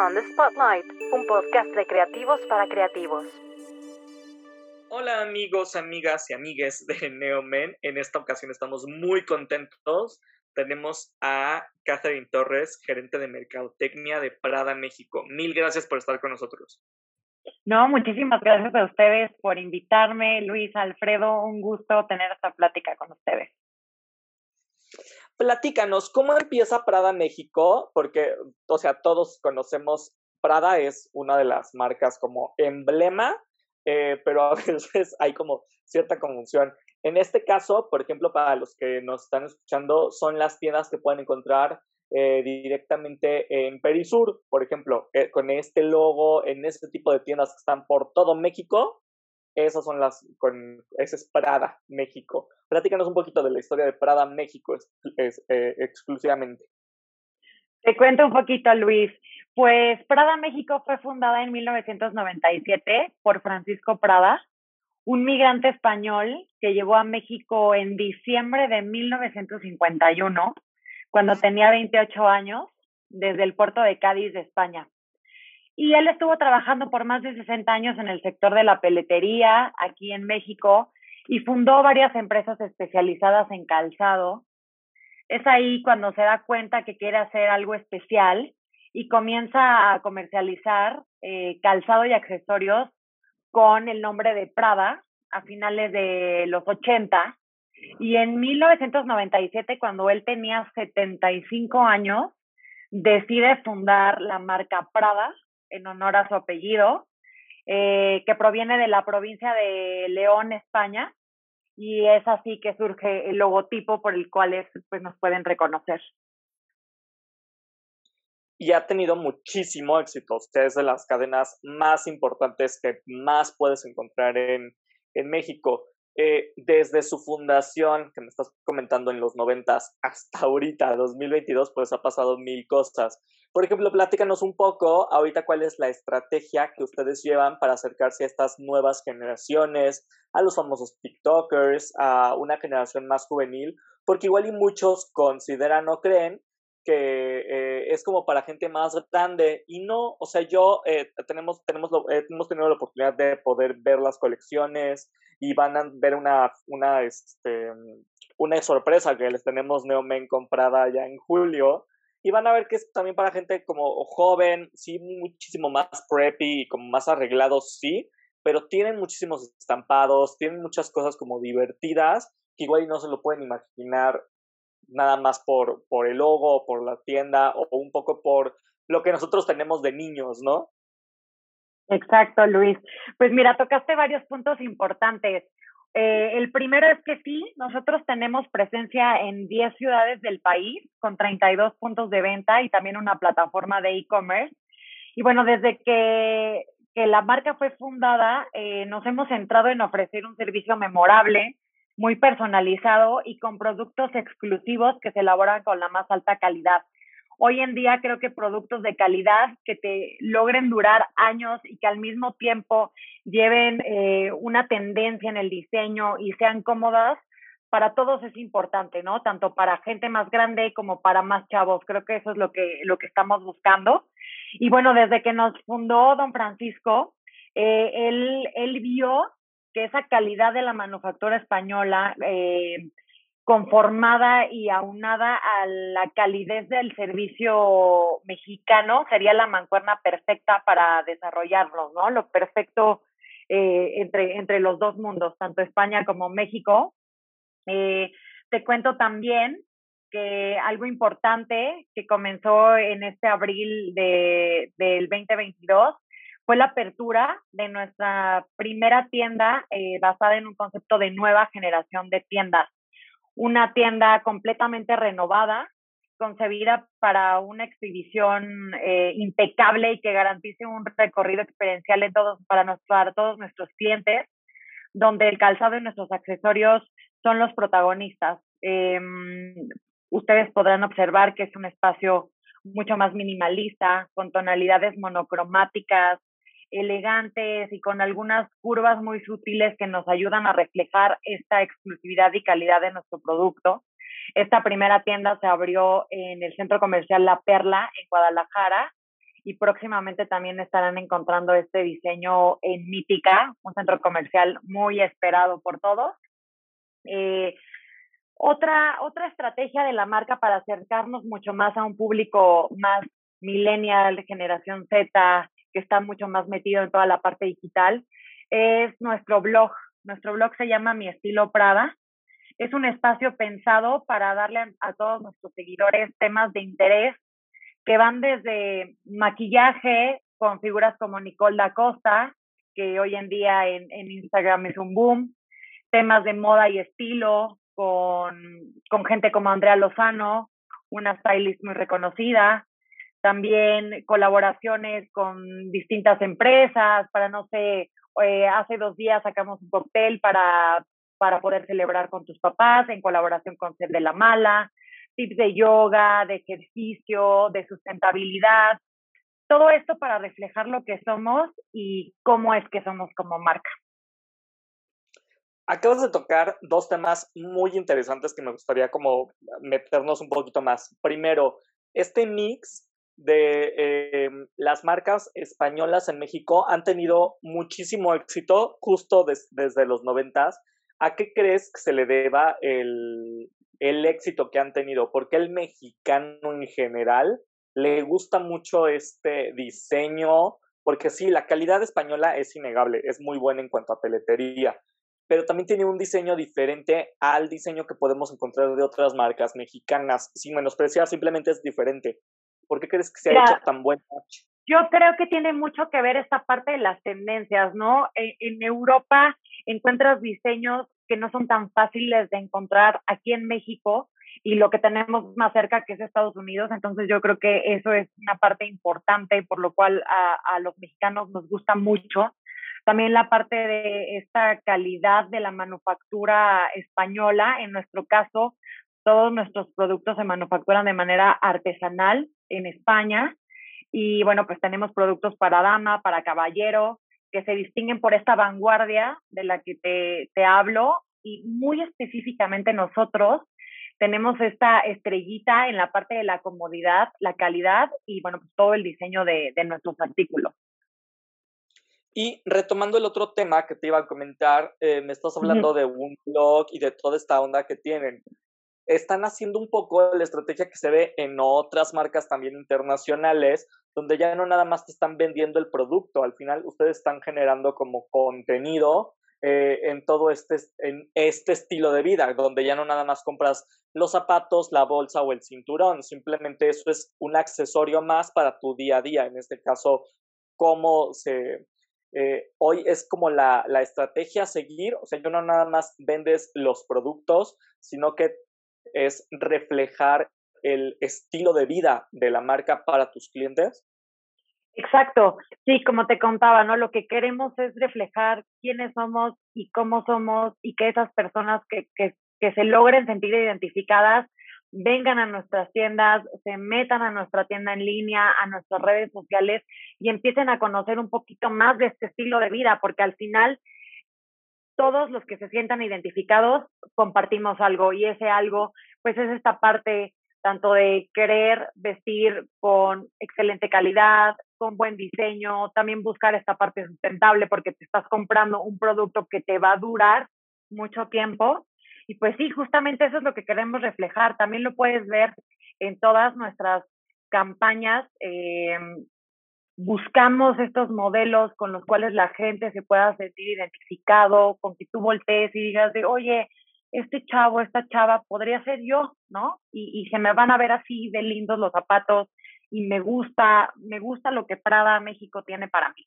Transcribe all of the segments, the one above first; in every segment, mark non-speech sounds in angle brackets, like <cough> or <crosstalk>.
On the Spotlight, un podcast de creativos para creativos. Hola amigos, amigas y amigues de Neomen. En esta ocasión estamos muy contentos. Tenemos a Catherine Torres, gerente de Mercadotecnia de Prada, México. Mil gracias por estar con nosotros. No, muchísimas gracias a ustedes por invitarme, Luis, Alfredo, un gusto tener esta plática con ustedes. Platícanos, ¿cómo empieza Prada México? Porque, o sea, todos conocemos, Prada es una de las marcas como emblema, eh, pero a <laughs> veces hay como cierta confusión. En este caso, por ejemplo, para los que nos están escuchando, son las tiendas que pueden encontrar eh, directamente en Perisur, por ejemplo, eh, con este logo, en este tipo de tiendas que están por todo México, esas son las, con, ese es Prada, México. Platícanos un poquito de la historia de Prada, México, eh, exclusivamente. Te cuento un poquito, Luis. Pues Prada México fue fundada en 1997 por Francisco Prada, un migrante español que llegó a México en diciembre de 1951, cuando tenía 28 años, desde el puerto de Cádiz de España. Y él estuvo trabajando por más de 60 años en el sector de la peletería aquí en México y fundó varias empresas especializadas en calzado. Es ahí cuando se da cuenta que quiere hacer algo especial y comienza a comercializar eh, calzado y accesorios con el nombre de Prada a finales de los 80. Y en 1997, cuando él tenía 75 años, decide fundar la marca Prada en honor a su apellido, eh, que proviene de la provincia de León, España, y es así que surge el logotipo por el cual pues, nos pueden reconocer. Y ha tenido muchísimo éxito. Usted es de las cadenas más importantes que más puedes encontrar en, en México. Eh, desde su fundación, que me estás comentando en los noventas, hasta ahorita, 2022, pues ha pasado mil cosas. Por ejemplo, platícanos un poco ahorita cuál es la estrategia que ustedes llevan para acercarse a estas nuevas generaciones, a los famosos TikTokers, a una generación más juvenil, porque igual y muchos consideran o creen que eh, es como para gente más grande y no, o sea, yo eh, tenemos, tenemos eh, hemos tenido la oportunidad de poder ver las colecciones y van a ver una, una, este, una sorpresa que les tenemos Neomen comprada ya en julio y van a ver que es también para gente como joven, sí, muchísimo más preppy y como más arreglados, sí, pero tienen muchísimos estampados, tienen muchas cosas como divertidas que igual no se lo pueden imaginar nada más por, por el logo, por la tienda o un poco por lo que nosotros tenemos de niños, ¿no? Exacto, Luis. Pues mira, tocaste varios puntos importantes. Eh, el primero es que sí, nosotros tenemos presencia en 10 ciudades del país con 32 puntos de venta y también una plataforma de e-commerce. Y bueno, desde que, la marca fue fundada, eh, nos hemos centrado en ofrecer un servicio memorable, muy personalizado y con productos exclusivos que se elaboran con la más alta calidad. Hoy en día creo que productos de calidad que te logren durar años y que al mismo tiempo lleven eh, una tendencia en el diseño y sean cómodas, para todos es importante, ¿no? Tanto para gente más grande como para más chavos. Creo que eso es lo que, lo que estamos buscando. Y bueno, desde que nos fundó don Francisco, eh, él, él vio que esa calidad de la manufactura española, eh, conformada y aunada a la calidez del servicio mexicano, sería la mancuerna perfecta para desarrollarlo, ¿no? Lo perfecto eh, entre, entre los dos mundos, tanto España como México. Eh, te cuento también que algo importante que comenzó en este abril de, del 2022 fue la apertura de nuestra primera tienda eh, basada en un concepto de nueva generación de tiendas. Una tienda completamente renovada, concebida para una exhibición eh, impecable y que garantice un recorrido experiencial en todos, para, para todos nuestros clientes, donde el calzado y nuestros accesorios son los protagonistas. Em, ustedes podrán observar que es un espacio mucho más minimalista, con tonalidades monocromáticas, elegantes y con algunas curvas muy sutiles que nos ayudan a reflejar esta exclusividad y calidad de nuestro producto. Esta primera tienda se abrió en el centro comercial La Perla, en Guadalajara, y próximamente también estarán encontrando este diseño en Mítica, un centro comercial muy esperado por todos. Eh, otra, otra estrategia de la marca para acercarnos mucho más a un público más millennial, generación Z, que está mucho más metido en toda la parte digital, es nuestro blog. Nuestro blog se llama Mi Estilo Prada. Es un espacio pensado para darle a, todos nuestros seguidores temas de interés que van desde maquillaje con figuras como Nicole da Costa, que hoy en día en, en Instagram es un boom, temas de moda y estilo con, con gente como Andrea Lozano, una stylist muy reconocida, también colaboraciones con distintas empresas, para no sé, eh, hace dos días sacamos un cóctel para, para poder celebrar con tus papás en colaboración con Ser de la Mala, tips de yoga, de ejercicio, de sustentabilidad, todo esto para reflejar lo que somos y cómo es que somos como marca. Acabas de tocar dos temas muy interesantes que me gustaría como meternos un poquito más. Primero, este mix de eh, las marcas españolas en México han tenido muchísimo éxito justo desde los noventas. ¿A qué crees que se le deba el, el éxito que han tenido? Porque el mexicano en general le gusta mucho este diseño, porque sí, la calidad española es innegable, es muy buena en cuanto a peletería, pero también tiene un diseño diferente al diseño que podemos encontrar de otras marcas mexicanas, sin menospreciar, simplemente es diferente. ¿Por qué crees que se ha hecho tan buen Yo creo que tiene mucho que ver esta parte de las tendencias, ¿no? En, en, Europa encuentras diseños que no son tan fáciles de encontrar aquí en México y lo que tenemos más cerca que es Estados Unidos, entonces yo creo que eso es una parte importante por lo cual a, a los mexicanos nos gusta mucho. También la parte de esta calidad de la manufactura española, en nuestro caso, todos nuestros productos se manufacturan de manera artesanal en España. Y bueno, pues tenemos productos para dama, para caballero, que se distinguen por esta vanguardia de la que te, te hablo. Y muy específicamente nosotros tenemos esta estrellita en la parte de la comodidad, la calidad y bueno, pues todo el diseño de, de nuestros artículos. Y retomando el otro tema que te iba a comentar, eh, me estás hablando de un blog y de toda esta onda que tienen están haciendo un poco la estrategia que se ve en otras marcas también internacionales, donde ya no nada más te están vendiendo el producto, al final ustedes están generando como contenido eh, en todo este, en este estilo de vida, donde ya no nada más compras los zapatos, la bolsa o el cinturón, simplemente eso es un accesorio más para tu día a día, en este caso, cómo se, eh, hoy es como la, la, estrategia a seguir, o sea, yo no nada más vendes los productos, sino que es reflejar el estilo de vida de la marca para tus clientes? Exacto, sí, como te contaba, ¿no? Lo que queremos es reflejar quiénes somos y cómo somos y que esas personas que, que, que se logren sentir identificadas vengan a nuestras tiendas, se metan a nuestra tienda en línea, a nuestras redes sociales y empiecen a conocer un poquito más de este estilo de vida, porque al final todos los que se sientan identificados compartimos algo y ese algo pues es esta parte tanto de querer vestir con excelente calidad, con buen diseño, también buscar esta parte sustentable porque te estás comprando un producto que te va a durar mucho tiempo. Y pues sí, justamente eso es lo que queremos reflejar. También lo puedes ver en todas nuestras campañas eh, buscamos estos modelos con los cuales la gente se pueda sentir identificado, con que tú voltees y digas de, oye, este chavo, esta chava podría ser yo, ¿no? Y, y se me van a ver así de lindos los zapatos y me gusta, me gusta lo que Prada México tiene para mí.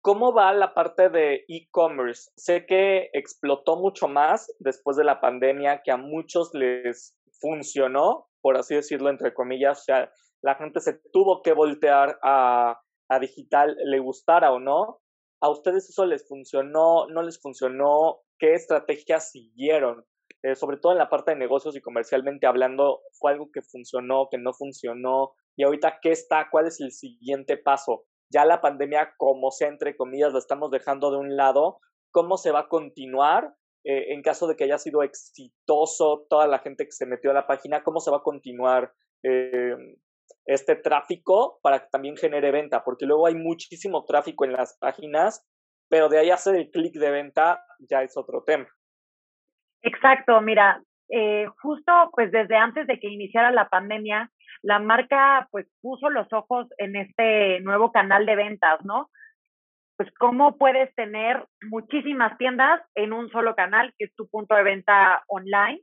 ¿Cómo va la parte de e-commerce? Sé que explotó mucho más después de la pandemia, que a muchos les funcionó, por así decirlo, entre comillas, o sea, la gente se tuvo que voltear a, a digital, le gustara o no. ¿A ustedes eso les funcionó? ¿No les funcionó? ¿Qué estrategias siguieron? Eh, sobre todo en la parte de negocios y comercialmente hablando, ¿fue algo que funcionó, que no funcionó? Y ahorita, ¿qué está? ¿Cuál es el siguiente paso? Ya la pandemia, como sea, entre comillas, la estamos dejando de un lado. ¿Cómo se va a continuar? Eh, en caso de que haya sido exitoso toda la gente que se metió a la página, ¿cómo se va a continuar eh, este tráfico para que también genere venta, porque luego hay muchísimo tráfico en las páginas, pero de ahí hacer el clic de venta ya es otro tema. Exacto, mira, eh, justo pues desde antes de que iniciara la pandemia, la marca pues puso los ojos en este nuevo canal de ventas, ¿no? Pues cómo puedes tener muchísimas tiendas en un solo canal, que es tu punto de venta online.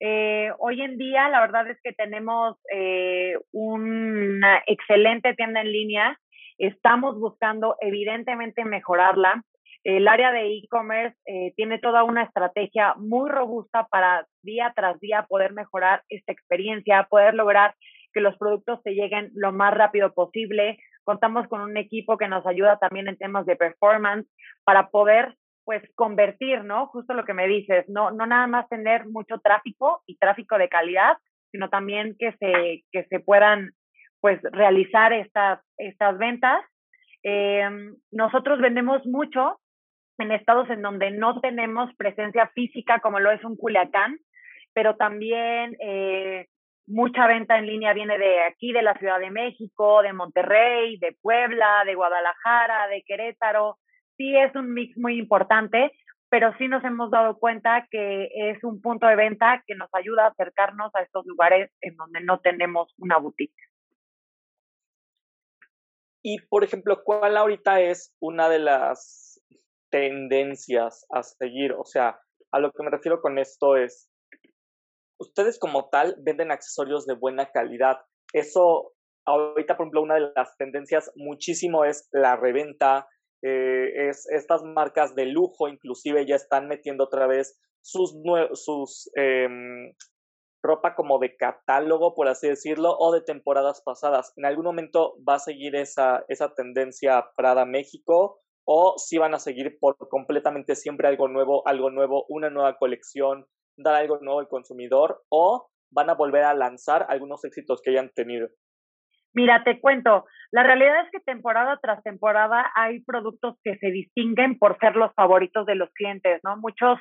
Eh, hoy en día, la verdad es que tenemos eh, una excelente tienda en línea. Estamos buscando, evidentemente, mejorarla. El área de e-commerce eh, tiene toda una estrategia muy robusta para día tras día poder mejorar esta experiencia, poder lograr que los productos te lleguen lo más rápido posible. Contamos con un equipo que nos ayuda también en temas de performance para poder pues convertir, ¿no? Justo lo que me dices, no, no nada más tener mucho tráfico y tráfico de calidad, sino también que se, que se puedan pues realizar estas, estas ventas. Eh, nosotros vendemos mucho en estados en donde no tenemos presencia física como lo es un Culiacán, pero también eh, mucha venta en línea viene de aquí, de la Ciudad de México, de Monterrey, de Puebla, de Guadalajara, de Querétaro. Sí es un mix muy importante, pero sí nos hemos dado cuenta que es un punto de venta que nos ayuda a acercarnos a estos lugares en donde no tenemos una boutique. Y, por ejemplo, ¿cuál ahorita es una de las tendencias a seguir. O sea, a lo que me refiero con esto es, ustedes como tal venden accesorios de buena calidad. Eso, ahorita, por ejemplo, una de las tendencias muchísimo es la reventa. Eh, es estas marcas de lujo, inclusive ya están metiendo otra vez sus, sus em, ropa como de catálogo, por así decirlo, o de temporadas pasadas. ¿En algún momento va a seguir esa, esa tendencia Prada México o si van a seguir por completamente siempre algo nuevo, algo nuevo, una nueva colección, dar algo nuevo al consumidor o van a volver a lanzar algunos éxitos que hayan tenido. Mira, te cuento, la realidad es que temporada tras temporada hay productos que se distinguen por ser los favoritos de los clientes, ¿no? Muchos,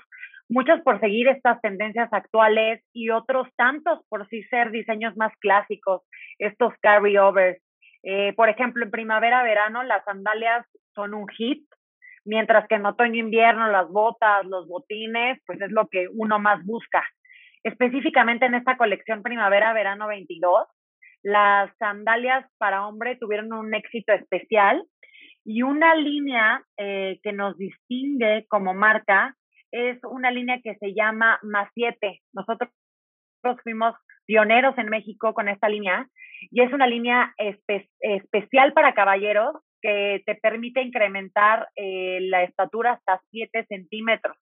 muchos por seguir estas tendencias actuales y otros tantos por sí ser diseños más clásicos, estos carryovers. Eh, por ejemplo, en primavera-verano las sandalias son un hit, mientras que en otoño-invierno las botas, los botines, pues es lo que uno más busca. Específicamente en esta colección primavera-verano 22, las sandalias para hombre tuvieron un éxito especial y una línea eh, que nos distingue como marca es una línea que se llama Más 7. Nosotros fuimos pioneros en México con esta línea y es una línea especial para caballeros que te permite incrementar eh, la estatura hasta 7 centímetros.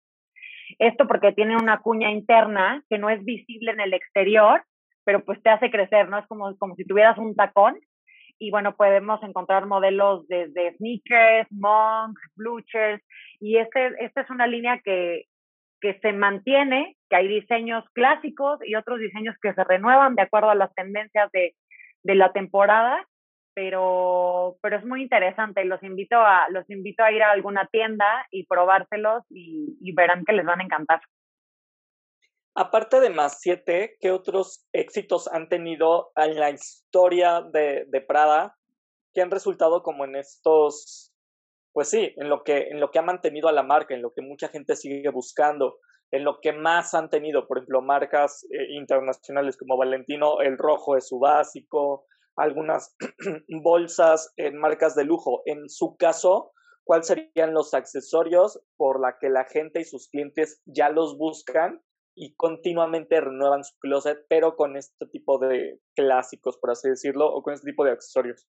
Esto porque tiene una cuña interna que no es visible en el exterior, pero pues te hace crecer, ¿no? Es como, como si tuvieras un tacón. Y bueno, podemos encontrar modelos desde sneakers, monks, bluchers, y este, esta es una línea que, que se mantiene, que hay diseños clásicos y otros diseños que se renuevan de acuerdo a las tendencias de, de la temporada pero, pero es muy interesante. Los invito a, los invito a ir a alguna tienda y probárselos y, verán que les van a encantar. Aparte de Más 7, ¿qué otros éxitos han tenido en la historia de, de, Prada que han resultado como en estos, pues sí, en lo, que, en lo que ha mantenido a la marca, en lo que mucha gente sigue buscando, en lo que más han tenido, por ejemplo, marcas eh, internacionales como Valentino, el rojo es su básico, algunas <clears throat> bolsas en marcas de lujo. En su caso, ¿cuáles serían los accesorios por la que la gente y sus clientes ya los buscan y continuamente renuevan su closet, pero con este tipo de clásicos, por así decirlo, o con este tipo de accesorios?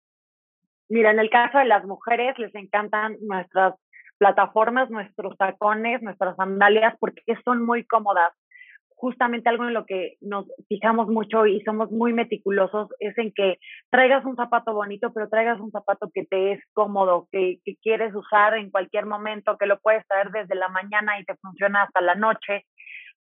Mira, en el caso de las mujeres les encantan nuestras plataformas, nuestros tacones, nuestras sandalias, porque son muy cómodas justamente algo en lo que nos fijamos mucho y somos muy meticulosos es en que traigas un zapato bonito, pero traigas un zapato que te es cómodo, que, quieres usar en cualquier momento, que lo puedes traer desde la mañana y te funciona hasta la noche.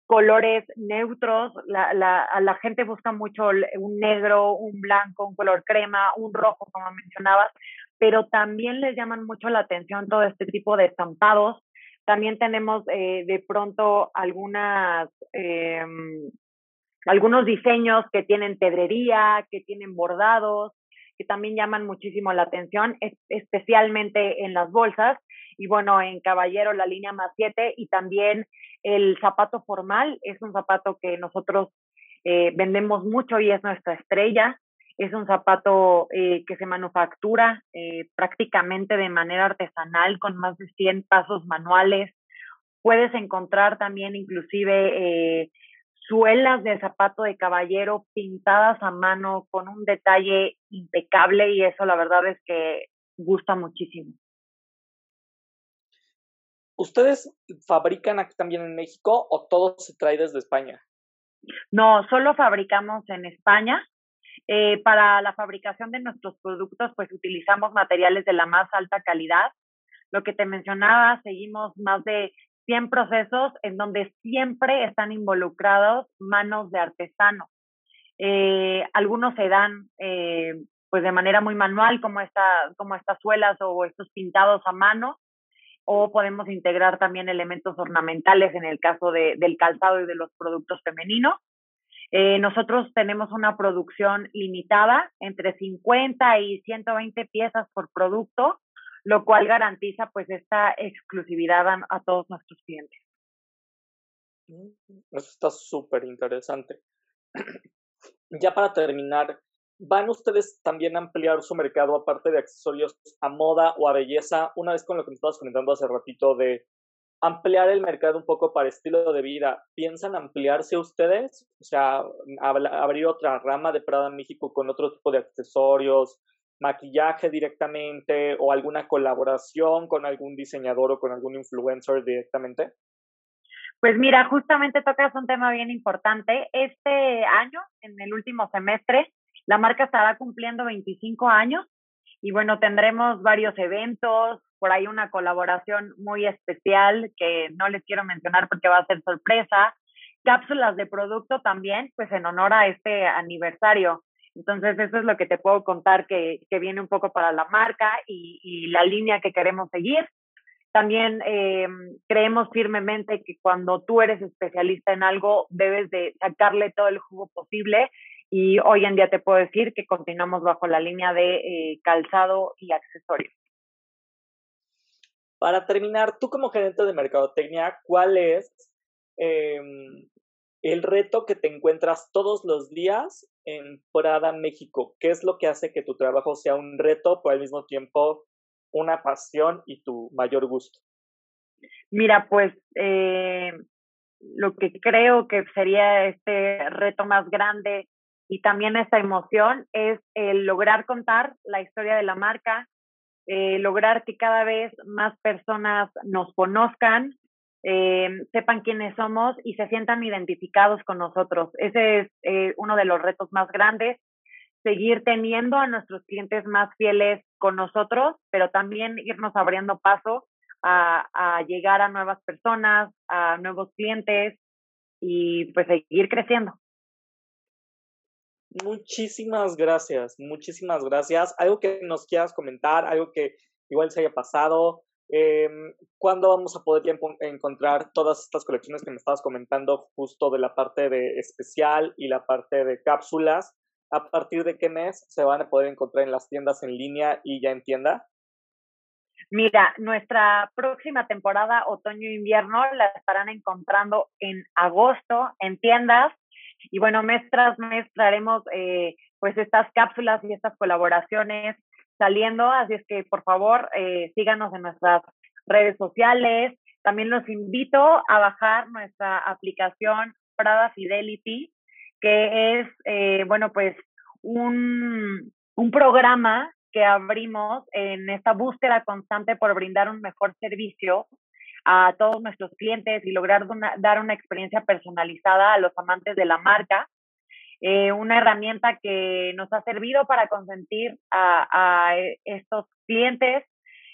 Colores neutros, la, la, la gente busca mucho un negro, un blanco, un color crema, un rojo, como mencionabas, pero también les llaman mucho la atención todo este tipo de estampados también tenemos eh, de pronto algunas, em, algunos diseños que tienen pedrería, que tienen bordados, que también llaman muchísimo la atención, especialmente en las bolsas. Y bueno, en Caballero la línea más 7 y también el zapato formal es un zapato que nosotros eh, vendemos mucho y es nuestra estrella. Es un zapato eh, que se manufactura eh, prácticamente de manera artesanal con más de 100 pasos manuales. Puedes encontrar también inclusive suelas de zapato de caballero pintadas a mano con un detalle impecable y eso la verdad es que gusta muchísimo. ¿Ustedes fabrican aquí también en México o todo se trae desde España? No, solo fabricamos en España. Eh, para la fabricación de nuestros productos, pues utilizamos materiales de la más alta calidad. Lo que te mencionaba, seguimos más de 100 procesos en donde siempre están involucrados manos de artesano. Eh, algunos se dan eh, pues de manera muy manual, como, esta, como estas suelas o estos pintados a mano, o podemos integrar también elementos ornamentales en el caso de, del calzado y de los productos femeninos. Eh, nosotros tenemos una producción limitada entre 50 y 120 piezas por producto lo cual garantiza pues esta exclusividad a, todos nuestros clientes. Mm, eso está súper interesante. <clears throat> Ya para terminar, ¿van ustedes también a ampliar su mercado aparte de accesorios a moda o a belleza? Una vez con lo que me estabas comentando hace ratito de ampliar el mercado un poco para estilo de vida, ¿piensan ampliarse ustedes? O sea, abrir otra rama de Prada México con otro tipo de accesorios, maquillaje directamente o alguna colaboración con algún diseñador o con algún influencer directamente? Pues mira, justamente tocas un tema bien importante. Este año, en el último semestre, la marca estará cumpliendo 25 años y bueno, tendremos varios eventos, por ahí una colaboración muy especial que no les quiero mencionar porque va a ser sorpresa, cápsulas de producto también, pues en honor a este aniversario. Entonces, eso es lo que te puedo contar que, que viene un poco para la marca y, y la línea que queremos seguir. También eh, creemos firmemente que cuando tú eres especialista en algo, debes de sacarle todo el jugo posible y hoy en día te puedo decir que continuamos bajo la línea de eh, calzado y accesorios. Para terminar, tú como gerente de mercadotecnia, ¿cuál es eh, el reto que te encuentras todos los días en Prada, México? ¿Qué es lo que hace que tu trabajo sea un reto, pero al mismo tiempo una pasión y tu mayor gusto? Mira, pues eh, lo que creo que sería este reto más grande y también esta emoción es el lograr contar la historia de la marca, eh, lograr que cada vez más personas nos conozcan, eh, sepan quiénes somos y se sientan identificados con nosotros. Ese es eh, uno de los retos más grandes, seguir teniendo a nuestros clientes más fieles con nosotros, pero también irnos abriendo paso a, a llegar a nuevas personas, a nuevos clientes y pues seguir creciendo. Muchísimas gracias, muchísimas gracias. Algo que nos quieras comentar, algo que igual se haya pasado, eh, ¿Cuándo vamos a poder encontrar todas estas colecciones que me estabas comentando justo de la parte de especial y la parte de cápsulas? ¿A partir de qué mes se van a poder encontrar en las tiendas en línea y ya en tienda? Mira, nuestra próxima temporada otoño-invierno la estarán encontrando en agosto en tiendas y bueno, mes tras mes traeremos eh, pues estas cápsulas y estas colaboraciones saliendo, así es que por favor eh, síganos en nuestras redes sociales. También los invito a bajar nuestra aplicación Prada Fidelity, que es, eh, bueno, pues un, un programa que abrimos en esta búsqueda constante por brindar un mejor servicio a todos nuestros clientes y lograr dar una experiencia personalizada a los amantes de la marca. Eh, una herramienta que nos ha servido para consentir a, estos clientes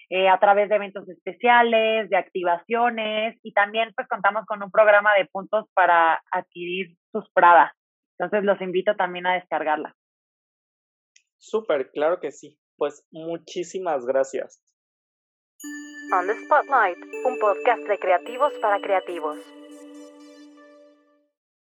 eh, a través de eventos especiales, de activaciones y también pues contamos con un programa de puntos para adquirir sus Prada. Entonces los invito también a descargarla. Súper, claro que sí. Pues muchísimas gracias. On the Spotlight, un podcast de creativos para creativos.